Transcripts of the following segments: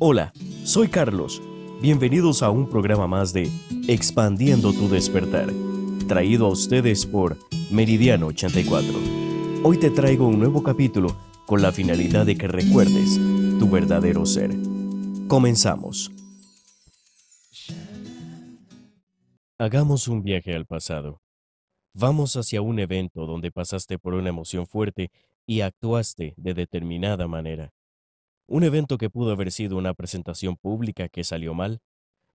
Hola, soy Carlos. Bienvenidos a un programa más de Expandiendo tu despertar, traído a ustedes por Meridiano 84. Hoy te traigo un nuevo capítulo con la finalidad de que recuerdes tu verdadero ser. Comenzamos. Hagamos un viaje al pasado. Vamos hacia un evento donde pasaste por una emoción fuerte y actuaste de determinada manera. Un evento que pudo haber sido una presentación pública que salió mal,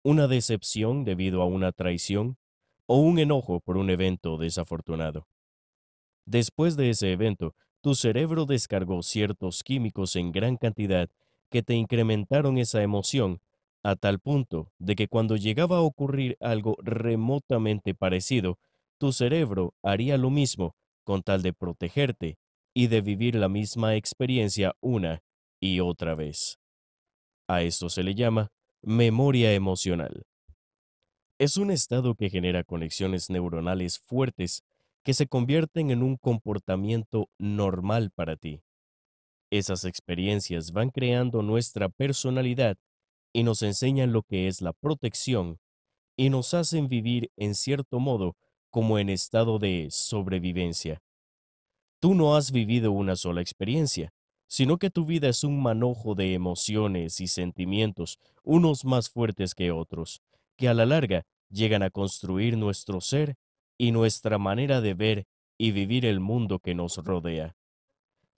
una decepción debido a una traición o un enojo por un evento desafortunado. Después de ese evento, tu cerebro descargó ciertos químicos en gran cantidad que te incrementaron esa emoción a tal punto de que cuando llegaba a ocurrir algo remotamente parecido, tu cerebro haría lo mismo con tal de protegerte y de vivir la misma experiencia una y otra vez. A esto se le llama memoria emocional. Es un estado que genera conexiones neuronales fuertes que se convierten en un comportamiento normal para ti. Esas experiencias van creando nuestra personalidad y nos enseñan lo que es la protección y nos hacen vivir en cierto modo como en estado de sobrevivencia. Tú no has vivido una sola experiencia, sino que tu vida es un manojo de emociones y sentimientos, unos más fuertes que otros, que a la larga llegan a construir nuestro ser y nuestra manera de ver y vivir el mundo que nos rodea.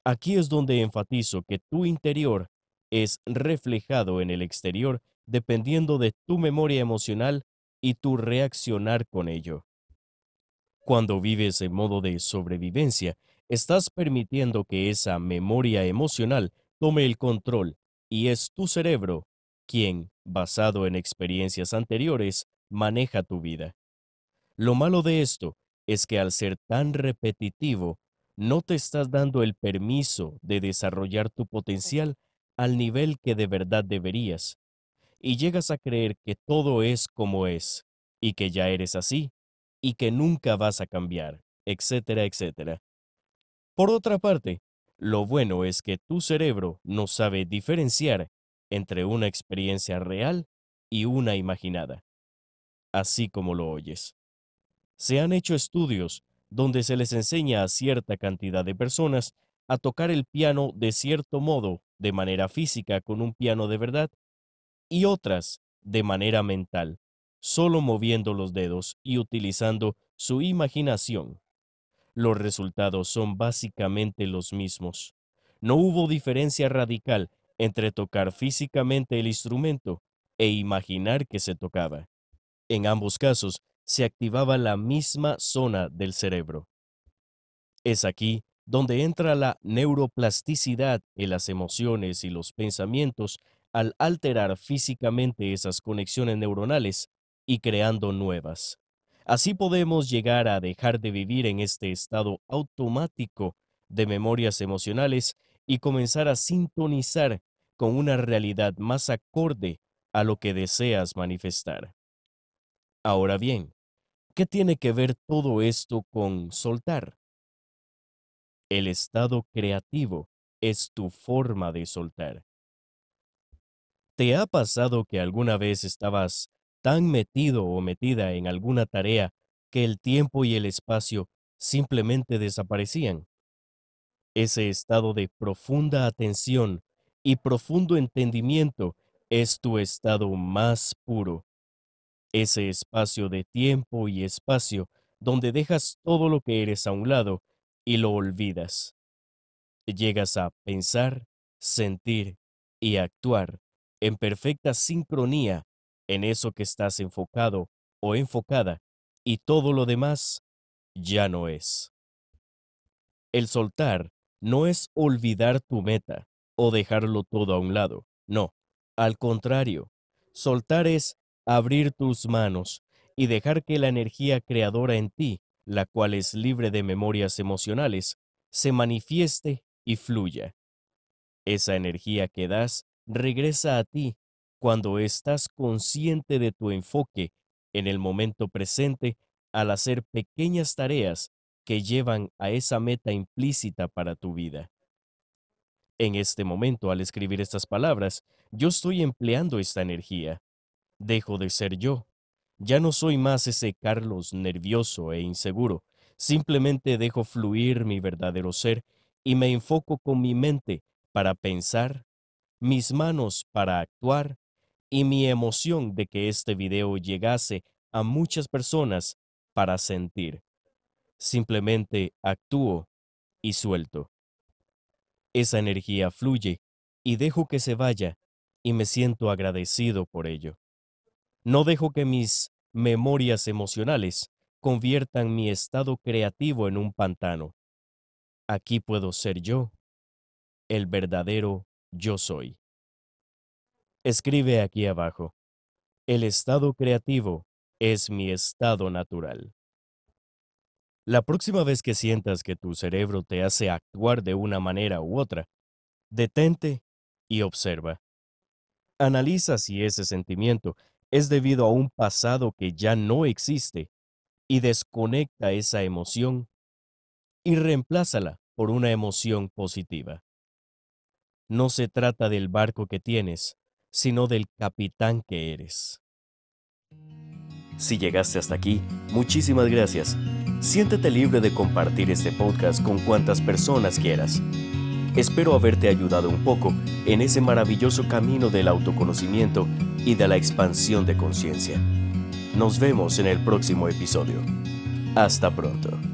Aquí es donde enfatizo que tu interior es reflejado en el exterior dependiendo de tu memoria emocional y tu reaccionar con ello. Cuando vives en modo de sobrevivencia, estás permitiendo que esa memoria emocional tome el control y es tu cerebro quien, basado en experiencias anteriores, maneja tu vida. Lo malo de esto es que al ser tan repetitivo, no te estás dando el permiso de desarrollar tu potencial al nivel que de verdad deberías, y llegas a creer que todo es como es, y que ya eres así, y que nunca vas a cambiar, etcétera, etcétera. Por otra parte, lo bueno es que tu cerebro no sabe diferenciar entre una experiencia real y una imaginada, así como lo oyes. Se han hecho estudios donde se les enseña a cierta cantidad de personas a tocar el piano de cierto modo, de manera física con un piano de verdad, y otras de manera mental, solo moviendo los dedos y utilizando su imaginación los resultados son básicamente los mismos. No hubo diferencia radical entre tocar físicamente el instrumento e imaginar que se tocaba. En ambos casos, se activaba la misma zona del cerebro. Es aquí donde entra la neuroplasticidad en las emociones y los pensamientos al alterar físicamente esas conexiones neuronales y creando nuevas. Así podemos llegar a dejar de vivir en este estado automático de memorias emocionales y comenzar a sintonizar con una realidad más acorde a lo que deseas manifestar. Ahora bien, ¿qué tiene que ver todo esto con soltar? El estado creativo es tu forma de soltar. ¿Te ha pasado que alguna vez estabas tan metido o metida en alguna tarea que el tiempo y el espacio simplemente desaparecían. Ese estado de profunda atención y profundo entendimiento es tu estado más puro. Ese espacio de tiempo y espacio donde dejas todo lo que eres a un lado y lo olvidas. Llegas a pensar, sentir y actuar en perfecta sincronía en eso que estás enfocado o enfocada y todo lo demás ya no es. El soltar no es olvidar tu meta o dejarlo todo a un lado, no, al contrario, soltar es abrir tus manos y dejar que la energía creadora en ti, la cual es libre de memorias emocionales, se manifieste y fluya. Esa energía que das regresa a ti cuando estás consciente de tu enfoque en el momento presente al hacer pequeñas tareas que llevan a esa meta implícita para tu vida. En este momento, al escribir estas palabras, yo estoy empleando esta energía. Dejo de ser yo. Ya no soy más ese Carlos nervioso e inseguro. Simplemente dejo fluir mi verdadero ser y me enfoco con mi mente para pensar, mis manos para actuar y mi emoción de que este video llegase a muchas personas para sentir. Simplemente actúo y suelto. Esa energía fluye y dejo que se vaya y me siento agradecido por ello. No dejo que mis memorias emocionales conviertan mi estado creativo en un pantano. Aquí puedo ser yo, el verdadero yo soy. Escribe aquí abajo. El estado creativo es mi estado natural. La próxima vez que sientas que tu cerebro te hace actuar de una manera u otra, detente y observa. Analiza si ese sentimiento es debido a un pasado que ya no existe y desconecta esa emoción y reemplázala por una emoción positiva. No se trata del barco que tienes, sino del capitán que eres. Si llegaste hasta aquí, muchísimas gracias. Siéntete libre de compartir este podcast con cuantas personas quieras. Espero haberte ayudado un poco en ese maravilloso camino del autoconocimiento y de la expansión de conciencia. Nos vemos en el próximo episodio. Hasta pronto.